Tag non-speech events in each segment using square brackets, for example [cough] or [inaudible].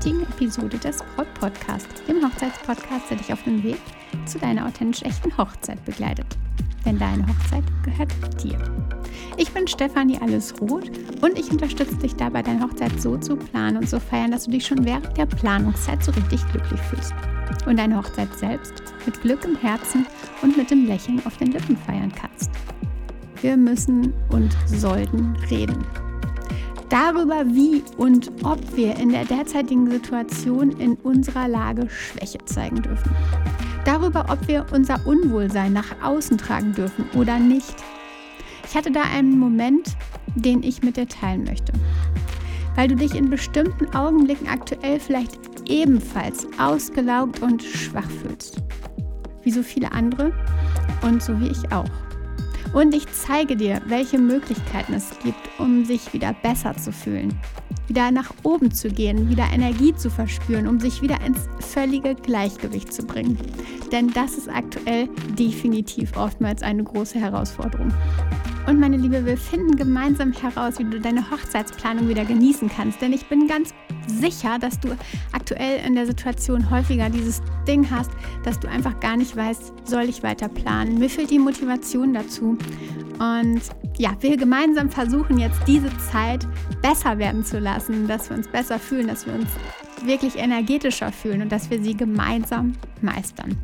heutigen Episode des Braut Podcast, dem Hochzeitspodcast, der dich auf dem Weg zu deiner authentisch echten Hochzeit begleitet. Denn deine Hochzeit gehört dir. Ich bin Stefanie Allesroth und ich unterstütze dich dabei, deine Hochzeit so zu planen und zu feiern, dass du dich schon während der Planungszeit so richtig glücklich fühlst. Und deine Hochzeit selbst mit Glück im Herzen und mit dem Lächeln auf den Lippen feiern kannst. Wir müssen und sollten reden darüber, wie und ob wir in der derzeitigen Situation in unserer Lage Schwäche zeigen dürfen. Darüber, ob wir unser Unwohlsein nach außen tragen dürfen oder nicht. Ich hatte da einen Moment, den ich mit dir teilen möchte. Weil du dich in bestimmten Augenblicken aktuell vielleicht ebenfalls ausgelaugt und schwach fühlst. Wie so viele andere und so wie ich auch. Und ich zeige dir, welche Möglichkeiten es gibt, um sich wieder besser zu fühlen, wieder nach oben zu gehen, wieder Energie zu verspüren, um sich wieder ins völlige Gleichgewicht zu bringen. Denn das ist aktuell definitiv oftmals eine große Herausforderung. Und meine Liebe, wir finden gemeinsam heraus, wie du deine Hochzeitsplanung wieder genießen kannst. Denn ich bin ganz sicher, dass du aktuell in der Situation häufiger dieses Ding hast, dass du einfach gar nicht weißt, soll ich weiter planen? Mir fehlt die Motivation dazu. Und ja, wir gemeinsam versuchen jetzt diese Zeit besser werden zu lassen, dass wir uns besser fühlen, dass wir uns wirklich energetischer fühlen und dass wir sie gemeinsam meistern.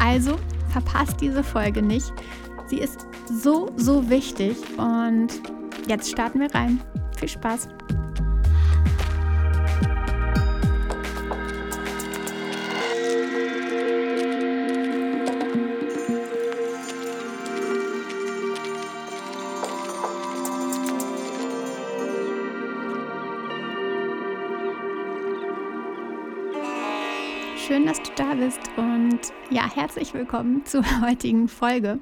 Also verpasst diese Folge nicht. Sie ist so, so wichtig und jetzt starten wir rein. Viel Spaß! Bist und ja, herzlich willkommen zur [laughs] heutigen Folge.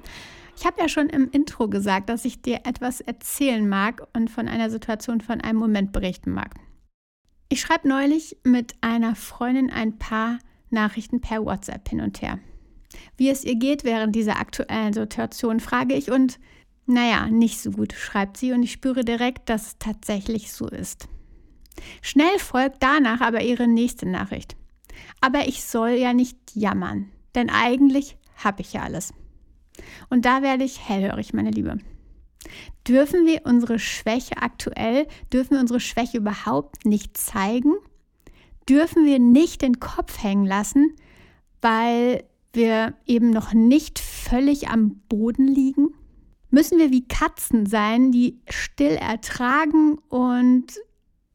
Ich habe ja schon im Intro gesagt, dass ich dir etwas erzählen mag und von einer Situation, von einem Moment berichten mag. Ich schreibe neulich mit einer Freundin ein paar Nachrichten per WhatsApp hin und her. Wie es ihr geht während dieser aktuellen Situation, frage ich und naja, nicht so gut, schreibt sie und ich spüre direkt, dass es tatsächlich so ist. Schnell folgt danach aber ihre nächste Nachricht. Aber ich soll ja nicht jammern, denn eigentlich habe ich ja alles. Und da werde ich hellhörig, meine Liebe. Dürfen wir unsere Schwäche aktuell, dürfen wir unsere Schwäche überhaupt nicht zeigen? Dürfen wir nicht den Kopf hängen lassen, weil wir eben noch nicht völlig am Boden liegen? Müssen wir wie Katzen sein, die still ertragen und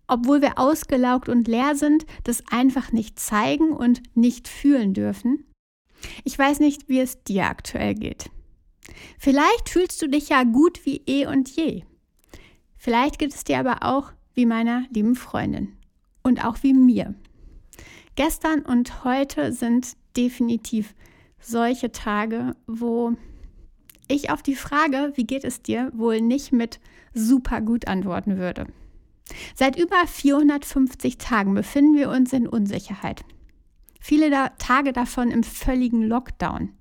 obwohl wir ausgelaugt und leer sind, das einfach nicht zeigen und nicht fühlen dürfen? Ich weiß nicht, wie es dir aktuell geht. Vielleicht fühlst du dich ja gut wie eh und je. Vielleicht geht es dir aber auch wie meiner lieben Freundin und auch wie mir. Gestern und heute sind definitiv solche Tage, wo ich auf die Frage, wie geht es dir, wohl nicht mit super gut antworten würde. Seit über 450 Tagen befinden wir uns in Unsicherheit. Viele da Tage davon im völligen Lockdown.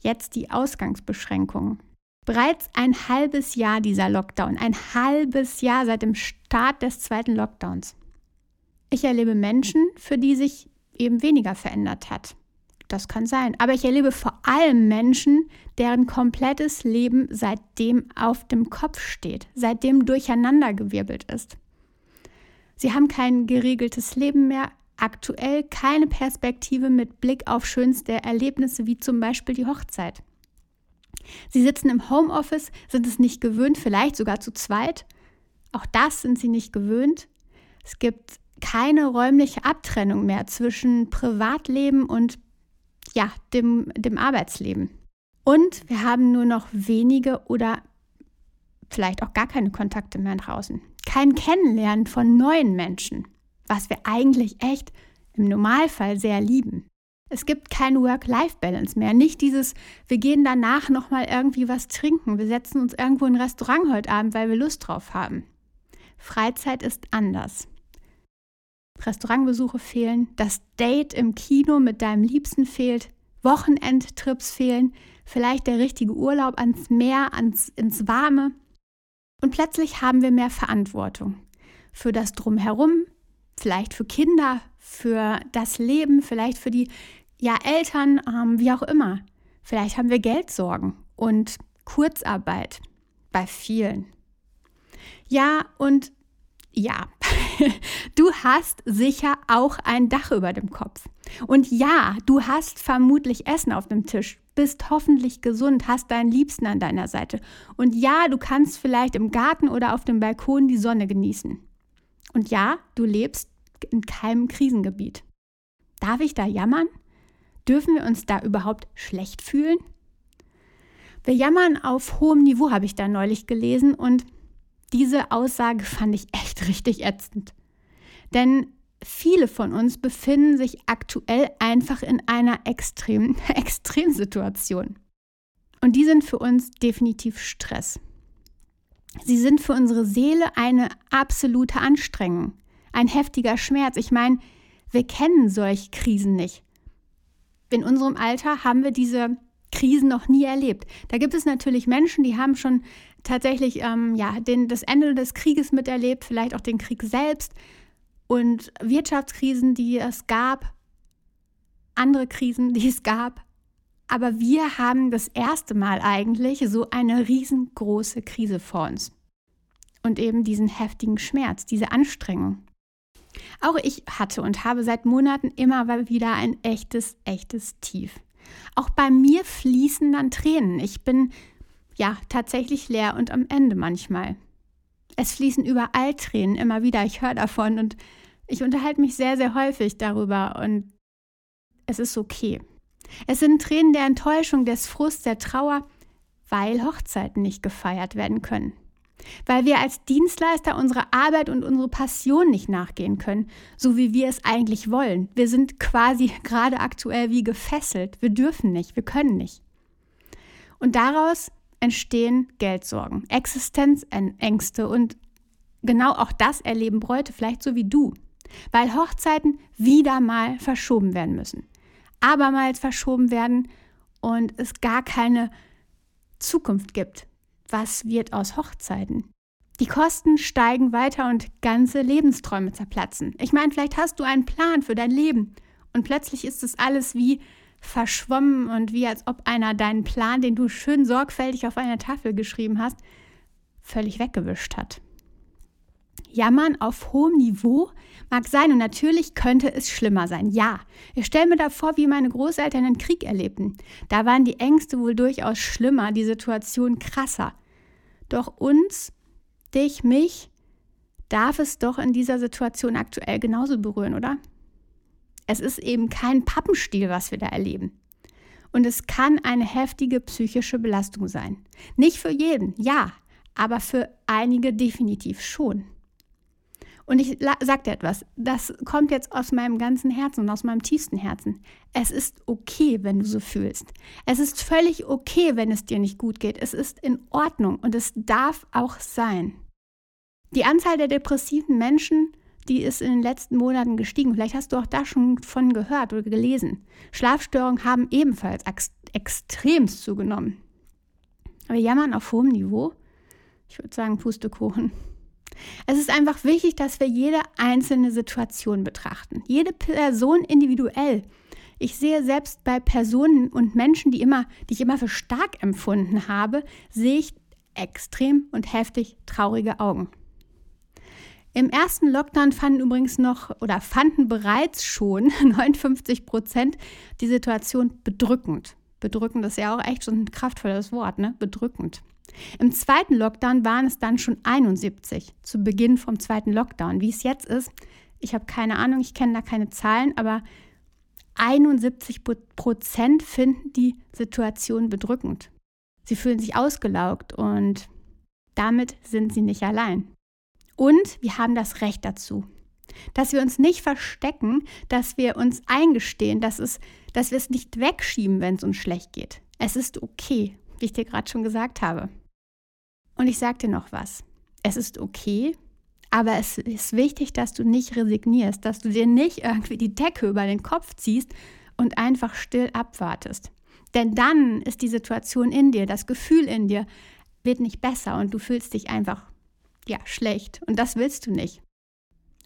Jetzt die Ausgangsbeschränkungen. Bereits ein halbes Jahr dieser Lockdown, ein halbes Jahr seit dem Start des zweiten Lockdowns. Ich erlebe Menschen, für die sich eben weniger verändert hat. Das kann sein. Aber ich erlebe vor allem Menschen, deren komplettes Leben seitdem auf dem Kopf steht, seitdem durcheinandergewirbelt ist. Sie haben kein geregeltes Leben mehr, aktuell keine Perspektive mit Blick auf schönste Erlebnisse wie zum Beispiel die Hochzeit. Sie sitzen im Homeoffice, sind es nicht gewöhnt, vielleicht sogar zu zweit. Auch das sind sie nicht gewöhnt. Es gibt keine räumliche Abtrennung mehr zwischen Privatleben und ja, dem, dem Arbeitsleben. Und wir haben nur noch wenige oder vielleicht auch gar keine Kontakte mehr draußen. Kein Kennenlernen von neuen Menschen was wir eigentlich echt im Normalfall sehr lieben. Es gibt kein Work-Life-Balance mehr. Nicht dieses, wir gehen danach nochmal irgendwie was trinken. Wir setzen uns irgendwo in ein Restaurant heute Abend, weil wir Lust drauf haben. Freizeit ist anders. Restaurantbesuche fehlen, das Date im Kino mit deinem Liebsten fehlt, Wochenendtrips fehlen, vielleicht der richtige Urlaub ans Meer, ans, ins Warme. Und plötzlich haben wir mehr Verantwortung für das Drumherum, vielleicht für Kinder, für das Leben, vielleicht für die ja, Eltern, ähm, wie auch immer. Vielleicht haben wir Geldsorgen und Kurzarbeit bei vielen. Ja, und ja, [laughs] du hast sicher auch ein Dach über dem Kopf. Und ja, du hast vermutlich Essen auf dem Tisch, bist hoffentlich gesund, hast deinen Liebsten an deiner Seite. Und ja, du kannst vielleicht im Garten oder auf dem Balkon die Sonne genießen. Und ja, du lebst in keinem Krisengebiet. Darf ich da jammern? Dürfen wir uns da überhaupt schlecht fühlen? Wir jammern auf hohem Niveau, habe ich da neulich gelesen, und diese Aussage fand ich echt [laughs] richtig ätzend. Denn viele von uns befinden sich aktuell einfach in einer extremen [laughs] Extremsituation. Und die sind für uns definitiv Stress. Sie sind für unsere Seele eine absolute Anstrengung, ein heftiger Schmerz. Ich meine, wir kennen solche Krisen nicht. In unserem Alter haben wir diese Krisen noch nie erlebt. Da gibt es natürlich Menschen, die haben schon tatsächlich ähm, ja, den, das Ende des Krieges miterlebt, vielleicht auch den Krieg selbst und Wirtschaftskrisen, die es gab, andere Krisen, die es gab. Aber wir haben das erste Mal eigentlich so eine riesengroße Krise vor uns. Und eben diesen heftigen Schmerz, diese Anstrengung. Auch ich hatte und habe seit Monaten immer wieder ein echtes, echtes Tief. Auch bei mir fließen dann Tränen. Ich bin ja tatsächlich leer und am Ende manchmal. Es fließen überall Tränen immer wieder. Ich höre davon und ich unterhalte mich sehr, sehr häufig darüber und es ist okay. Es sind Tränen der Enttäuschung, des Frusts, der Trauer, weil Hochzeiten nicht gefeiert werden können weil wir als Dienstleister unserer Arbeit und unsere Passion nicht nachgehen können, so wie wir es eigentlich wollen. Wir sind quasi gerade aktuell wie gefesselt. Wir dürfen nicht, wir können nicht. Und daraus entstehen Geldsorgen, Existenzängste und genau auch das erleben Bräute vielleicht so wie du, weil Hochzeiten wieder mal verschoben werden müssen, abermals verschoben werden und es gar keine Zukunft gibt was wird aus Hochzeiten? Die Kosten steigen weiter und ganze Lebensträume zerplatzen. Ich meine, vielleicht hast du einen Plan für dein Leben und plötzlich ist es alles wie verschwommen und wie als ob einer deinen Plan, den du schön sorgfältig auf einer Tafel geschrieben hast, völlig weggewischt hat. Jammern auf hohem Niveau mag sein und natürlich könnte es schlimmer sein. Ja, ich stelle mir da vor, wie meine Großeltern den Krieg erlebten. Da waren die Ängste wohl durchaus schlimmer, die Situation krasser. Doch uns, dich, mich, darf es doch in dieser Situation aktuell genauso berühren, oder? Es ist eben kein Pappenstiel, was wir da erleben. Und es kann eine heftige psychische Belastung sein. Nicht für jeden, ja, aber für einige definitiv schon. Und ich sage dir etwas, das kommt jetzt aus meinem ganzen Herzen und aus meinem tiefsten Herzen. Es ist okay, wenn du so fühlst. Es ist völlig okay, wenn es dir nicht gut geht. Es ist in Ordnung und es darf auch sein. Die Anzahl der depressiven Menschen, die ist in den letzten Monaten gestiegen. Vielleicht hast du auch da schon von gehört oder gelesen. Schlafstörungen haben ebenfalls ex extremst zugenommen. Aber jammern auf hohem Niveau? Ich würde sagen, Pustekuchen. Es ist einfach wichtig, dass wir jede einzelne Situation betrachten. Jede Person individuell. Ich sehe selbst bei Personen und Menschen, die, immer, die ich immer für stark empfunden habe, sehe ich extrem und heftig traurige Augen. Im ersten Lockdown fanden übrigens noch oder fanden bereits schon [laughs] 59 Prozent die Situation bedrückend. Bedrückend ist ja auch echt schon ein kraftvolles Wort, ne? Bedrückend. Im zweiten Lockdown waren es dann schon 71 zu Beginn vom zweiten Lockdown. Wie es jetzt ist, ich habe keine Ahnung, ich kenne da keine Zahlen, aber 71 Prozent finden die Situation bedrückend. Sie fühlen sich ausgelaugt und damit sind sie nicht allein. Und wir haben das Recht dazu. Dass wir uns nicht verstecken, dass wir uns eingestehen, dass, es, dass wir es nicht wegschieben, wenn es uns schlecht geht. Es ist okay, wie ich dir gerade schon gesagt habe. Und ich sage dir noch was. Es ist okay, aber es ist wichtig, dass du nicht resignierst, dass du dir nicht irgendwie die Decke über den Kopf ziehst und einfach still abwartest. Denn dann ist die Situation in dir, das Gefühl in dir wird nicht besser und du fühlst dich einfach ja schlecht und das willst du nicht.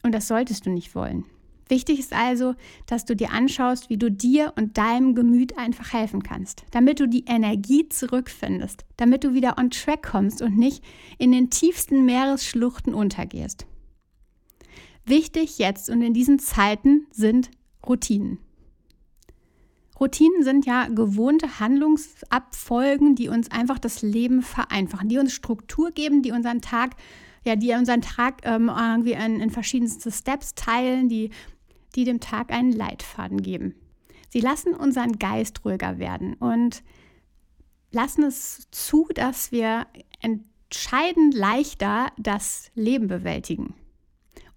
Und das solltest du nicht wollen. Wichtig ist also, dass du dir anschaust, wie du dir und deinem Gemüt einfach helfen kannst, damit du die Energie zurückfindest, damit du wieder on track kommst und nicht in den tiefsten Meeresschluchten untergehst. Wichtig jetzt und in diesen Zeiten sind Routinen. Routinen sind ja gewohnte Handlungsabfolgen, die uns einfach das Leben vereinfachen, die uns Struktur geben, die unseren Tag, ja, die unseren Tag ähm, irgendwie in, in verschiedenste Steps teilen, die die dem Tag einen Leitfaden geben. Sie lassen unseren Geist ruhiger werden und lassen es zu, dass wir entscheidend leichter das Leben bewältigen.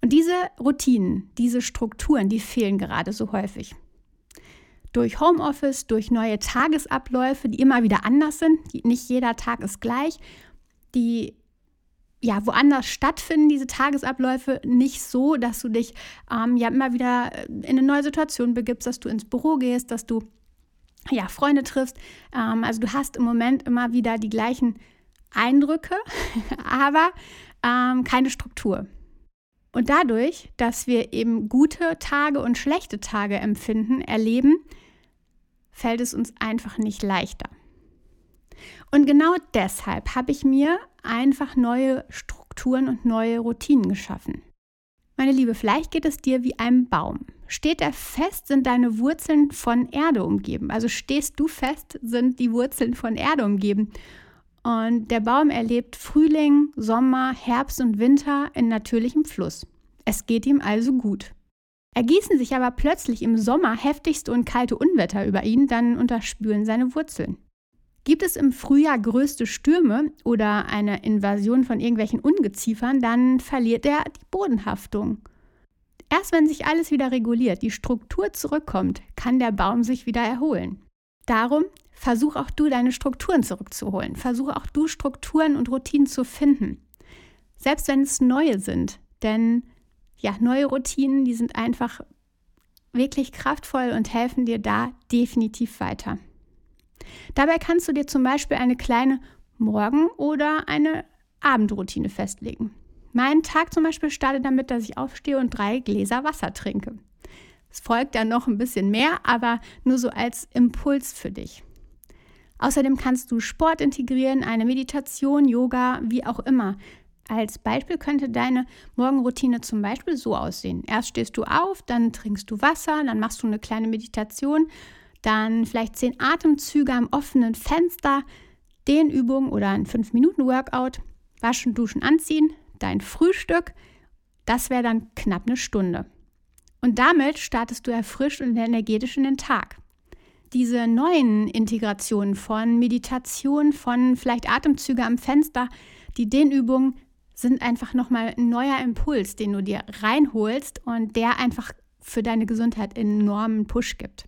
Und diese Routinen, diese Strukturen, die fehlen gerade so häufig. Durch Homeoffice, durch neue Tagesabläufe, die immer wieder anders sind, nicht jeder Tag ist gleich, die ja, woanders stattfinden diese Tagesabläufe nicht so, dass du dich ähm, ja immer wieder in eine neue Situation begibst, dass du ins Büro gehst, dass du ja Freunde triffst. Ähm, also du hast im Moment immer wieder die gleichen Eindrücke, [laughs] aber ähm, keine Struktur. Und dadurch, dass wir eben gute Tage und schlechte Tage empfinden, erleben, fällt es uns einfach nicht leichter. Und genau deshalb habe ich mir einfach neue Strukturen und neue Routinen geschaffen. Meine Liebe, vielleicht geht es dir wie einem Baum. Steht er fest, sind deine Wurzeln von Erde umgeben. Also stehst du fest, sind die Wurzeln von Erde umgeben. Und der Baum erlebt Frühling, Sommer, Herbst und Winter in natürlichem Fluss. Es geht ihm also gut. Ergießen sich aber plötzlich im Sommer heftigste und kalte Unwetter über ihn, dann unterspüren seine Wurzeln. Gibt es im Frühjahr größte Stürme oder eine Invasion von irgendwelchen Ungeziefern, dann verliert er die Bodenhaftung. Erst wenn sich alles wieder reguliert, die Struktur zurückkommt, kann der Baum sich wieder erholen. Darum versuch auch du deine Strukturen zurückzuholen. Versuch auch du Strukturen und Routinen zu finden. Selbst wenn es neue sind. Denn ja, neue Routinen, die sind einfach wirklich kraftvoll und helfen dir da definitiv weiter. Dabei kannst du dir zum Beispiel eine kleine Morgen- oder eine Abendroutine festlegen. Mein Tag zum Beispiel startet damit, dass ich aufstehe und drei Gläser Wasser trinke. Es folgt dann noch ein bisschen mehr, aber nur so als Impuls für dich. Außerdem kannst du Sport integrieren, eine Meditation, Yoga, wie auch immer. Als Beispiel könnte deine Morgenroutine zum Beispiel so aussehen. Erst stehst du auf, dann trinkst du Wasser, dann machst du eine kleine Meditation, dann vielleicht zehn Atemzüge am offenen Fenster, Dehnübungen oder ein 5-Minuten-Workout, waschen, duschen, anziehen, dein Frühstück, das wäre dann knapp eine Stunde. Und damit startest du erfrischt und energetisch in den Tag. Diese neuen Integrationen von Meditation, von vielleicht Atemzüge am Fenster, die Dehnübungen sind einfach nochmal ein neuer Impuls, den du dir reinholst und der einfach für deine Gesundheit enormen Push gibt.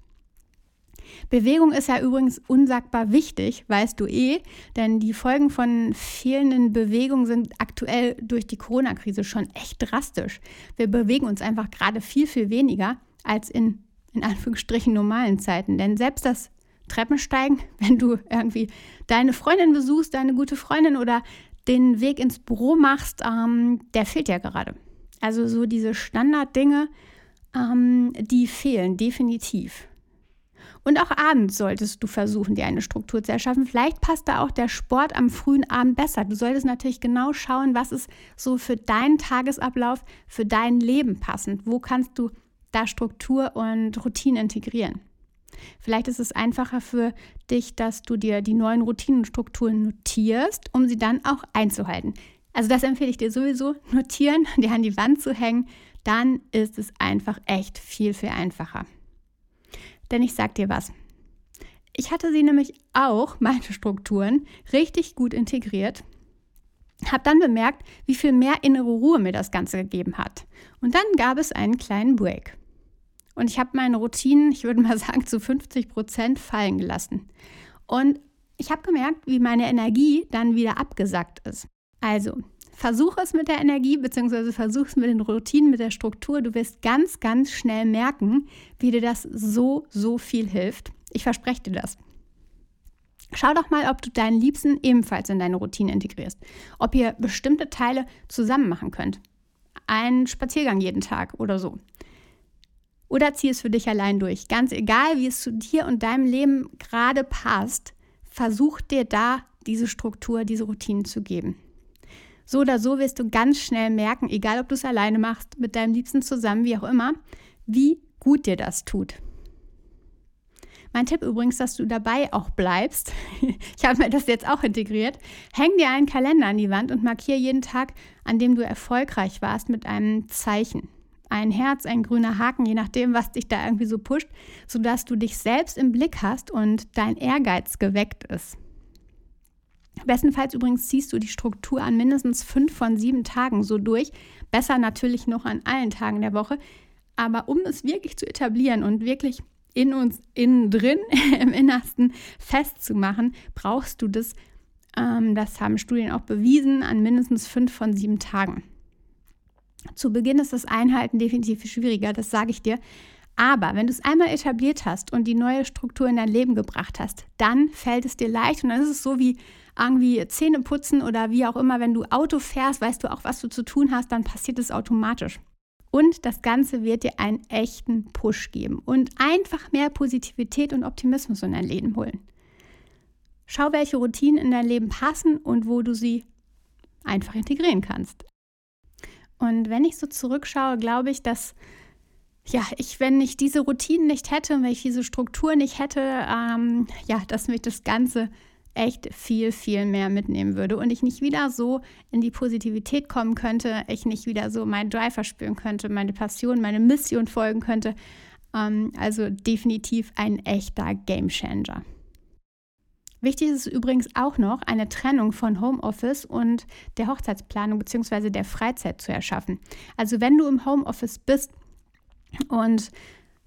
Bewegung ist ja übrigens unsagbar wichtig, weißt du eh, denn die Folgen von fehlenden Bewegungen sind aktuell durch die Corona-Krise schon echt drastisch. Wir bewegen uns einfach gerade viel, viel weniger als in, in Anführungsstrichen, normalen Zeiten. Denn selbst das Treppensteigen, [laughs] wenn du irgendwie deine Freundin besuchst, deine gute Freundin oder den Weg ins Büro machst, ähm, der fehlt ja gerade. Also so diese Standarddinge, ähm, die fehlen definitiv. Und auch abends solltest du versuchen, dir eine Struktur zu erschaffen. Vielleicht passt da auch der Sport am frühen Abend besser. Du solltest natürlich genau schauen, was ist so für deinen Tagesablauf, für dein Leben passend. Wo kannst du da Struktur und Routine integrieren? Vielleicht ist es einfacher für dich, dass du dir die neuen Routinenstrukturen notierst, um sie dann auch einzuhalten. Also das empfehle ich dir sowieso, notieren, [laughs] dir an die Wand zu hängen. Dann ist es einfach echt viel, viel einfacher. Denn ich sag dir was. Ich hatte sie nämlich auch, [laughs] meine Strukturen, richtig gut integriert. Habe dann bemerkt, wie viel mehr innere Ruhe mir das Ganze gegeben hat. Und dann gab es einen kleinen Break. Und ich habe meine Routinen, ich würde mal [laughs] sagen, zu 50 Prozent fallen gelassen. Und ich habe gemerkt, wie meine Energie dann wieder abgesackt ist. Also, Versuch es mit der Energie, beziehungsweise versuch es mit den Routinen, mit der Struktur. Du wirst ganz, ganz schnell merken, wie dir das so, so viel hilft. Ich verspreche dir das. Schau doch mal, ob du deinen Liebsten ebenfalls in deine Routine integrierst. Ob ihr bestimmte Teile zusammen machen könnt. einen Spaziergang jeden Tag oder so. Oder zieh es für dich allein durch. Ganz egal, wie es zu dir und deinem Leben gerade passt, versuch dir da diese Struktur, diese Routinen zu geben. So oder so wirst du ganz schnell merken, egal ob du es alleine machst, mit deinem Liebsten zusammen, wie auch immer, wie gut dir das tut. Mein Tipp übrigens, dass du dabei auch bleibst. [laughs] Ich habe mir das jetzt auch integriert. Häng dir einen Kalender an die Wand und markiere jeden Tag, an dem du erfolgreich warst, mit einem Zeichen. Ein Herz, ein grüner Haken, je nachdem, was dich da irgendwie so pusht, sodass du dich selbst im Blick hast und dein Ehrgeiz geweckt ist. Bestenfalls übrigens ziehst du die Struktur an mindestens fünf von sieben Tagen so durch. Besser natürlich noch an allen Tagen der Woche. Aber um es wirklich zu etablieren und wirklich in uns innen drin, [laughs] im Innersten festzumachen, brauchst du das, ähm, das haben Studien auch bewiesen, an mindestens fünf von sieben Tagen. Zu Beginn ist das Einhalten definitiv schwieriger, das sage ich dir. Aber wenn du es einmal etabliert hast und die neue Struktur in dein Leben gebracht hast, dann fällt es dir leicht und dann ist es so wie irgendwie Zähne putzen oder wie auch immer, wenn du Auto fährst, weißt du auch, was du zu tun hast, dann passiert es automatisch. Und das Ganze wird dir einen echten Push geben und einfach mehr Positivität und Optimismus in dein Leben holen. Schau, welche Routinen in dein Leben passen und wo du sie einfach integrieren kannst. Und wenn ich so zurückschaue, glaube ich, dass ja, ich, wenn ich diese Routinen nicht hätte, wenn ich diese Struktur nicht hätte, ähm, ja, dass mich das Ganze echt viel, viel mehr mitnehmen würde und ich nicht wieder so in die Positivität kommen könnte, ich nicht wieder so meinen Drive verspüren könnte, meine Passion, meine Mission folgen könnte. Ähm, also definitiv ein echter Game Changer. Wichtig ist übrigens auch noch, eine Trennung von Homeoffice und der Hochzeitsplanung bzw. der Freizeit zu erschaffen. Also wenn du im Homeoffice bist und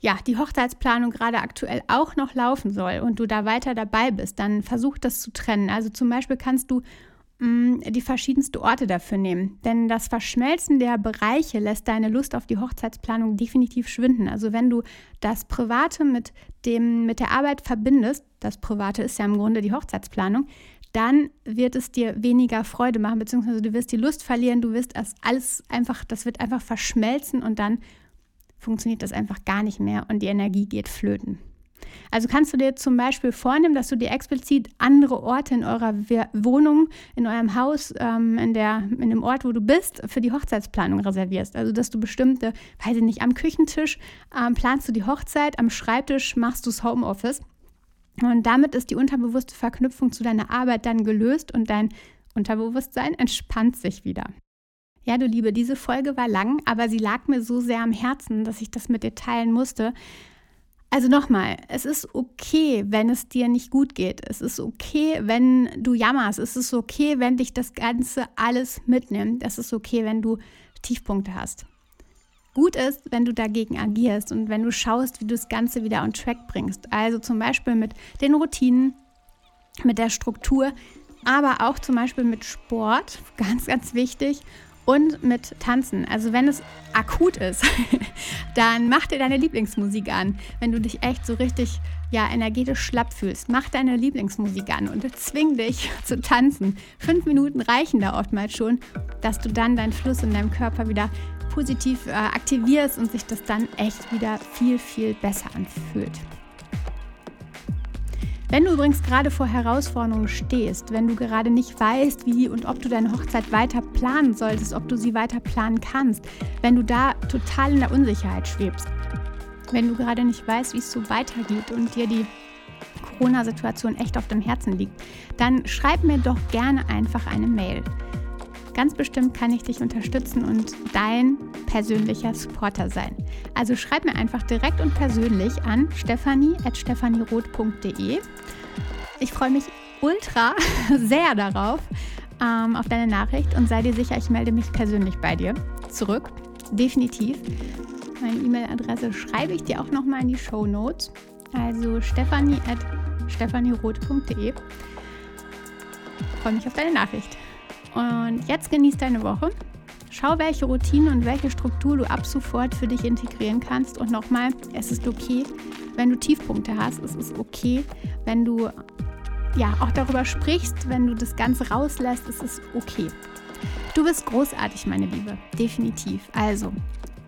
ja, die Hochzeitsplanung gerade aktuell auch noch laufen soll und du da weiter dabei bist, dann versuch das zu trennen. Also zum Beispiel kannst du mh, mm, die verschiedensten Orte dafür nehmen. Denn das Verschmelzen der Bereiche lässt deine Lust auf die Hochzeitsplanung definitiv schwinden. Also wenn du das Private mit, dem, mit der Arbeit verbindest, das Private ist ja im Grunde die Hochzeitsplanung, dann wird es dir weniger Freude machen, beziehungsweise du wirst die Lust verlieren, du wirst das alles einfach, das wird einfach verschmelzen und dann funktioniert das einfach gar nicht mehr und die Energie geht flöten. Also kannst du dir zum Beispiel vornehmen, dass du dir explizit andere Orte in eurer Wohnung, in eurem Haus, ähm, in, der, in dem Ort, wo du bist, für die Hochzeitsplanung reservierst. Also dass du bestimmte, weiß ich nicht, am Küchentisch ähm, planst du die Hochzeit, am Schreibtisch machst du das Homeoffice. Und damit ist die unterbewusste Verknüpfung zu deiner Arbeit dann gelöst und dein Unterbewusstsein entspannt sich wieder. Ja, du Liebe, diese Folge war lang, aber sie lag mir so sehr am Herzen, dass ich das mit dir teilen musste. Also nochmal, es ist okay, wenn es dir nicht gut geht. Es ist okay, wenn du jammerst. Es ist okay, wenn dich das Ganze alles mitnimmt. Es ist okay, wenn du Tiefpunkte hast. Gut ist, wenn du dagegen agierst und wenn du schaust, wie du das Ganze wieder on track bringst. Also zum Beispiel mit den Routinen, mit der Struktur, aber auch zum Beispiel mit Sport, ganz, ganz wichtig und mit Tanzen. Also wenn es akut ist, [laughs] dann mach dir deine Lieblingsmusik an. Wenn du dich echt so richtig ja, energetisch schlapp fühlst, mach deine Lieblingsmusik an und zwing dich [laughs] zu tanzen. Fünf Minuten reichen da oftmals schon, dass du dann deinen Fluss in deinem Körper wieder positiv äh, aktivierst und sich das dann echt wieder viel, viel besser anfühlt. Wenn du übrigens gerade vor Herausforderungen stehst, wenn du gerade nicht weißt, wie und ob du deine Hochzeit weiter planen solltest, ob du sie weiter planen kannst, wenn du da total in der Unsicherheit schwebst, wenn du gerade nicht weißt, wie es so weitergeht und dir die Corona-Situation echt auf dem Herzen liegt, dann schreib mir doch gerne einfach eine Mail. Ganz bestimmt kann ich dich unterstützen und dein persönlicher Supporter sein. Also schreib mir einfach direkt und persönlich an stefanie.stephanieroth.de. Ich freue mich ultra [laughs] sehr darauf, ähm, auf deine Nachricht und sei dir sicher, ich melde mich persönlich bei dir zurück. Definitiv. Meine E-Mail-Adresse schreibe ich dir auch nochmal in die Show Notes. Also stefanie.stephanieroth.de. Freue mich auf deine Nachricht. Und jetzt genieß deine Woche. Schau, welche Routine und welche Struktur du ab sofort für dich integrieren kannst. Und nochmal, es ist okay, wenn du Tiefpunkte hast. Es ist okay, wenn du ja auch darüber sprichst, wenn du das Ganze rauslässt. Es ist okay. Du bist großartig, meine Liebe. Definitiv. Also,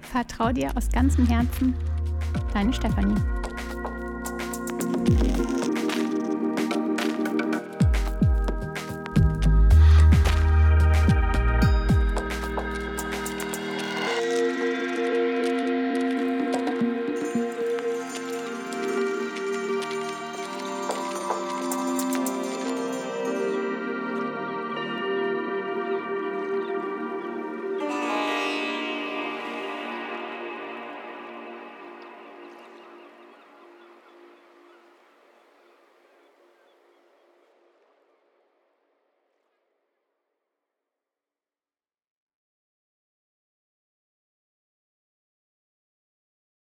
vertrau dir aus ganzem Herzen. Deine Stefanie.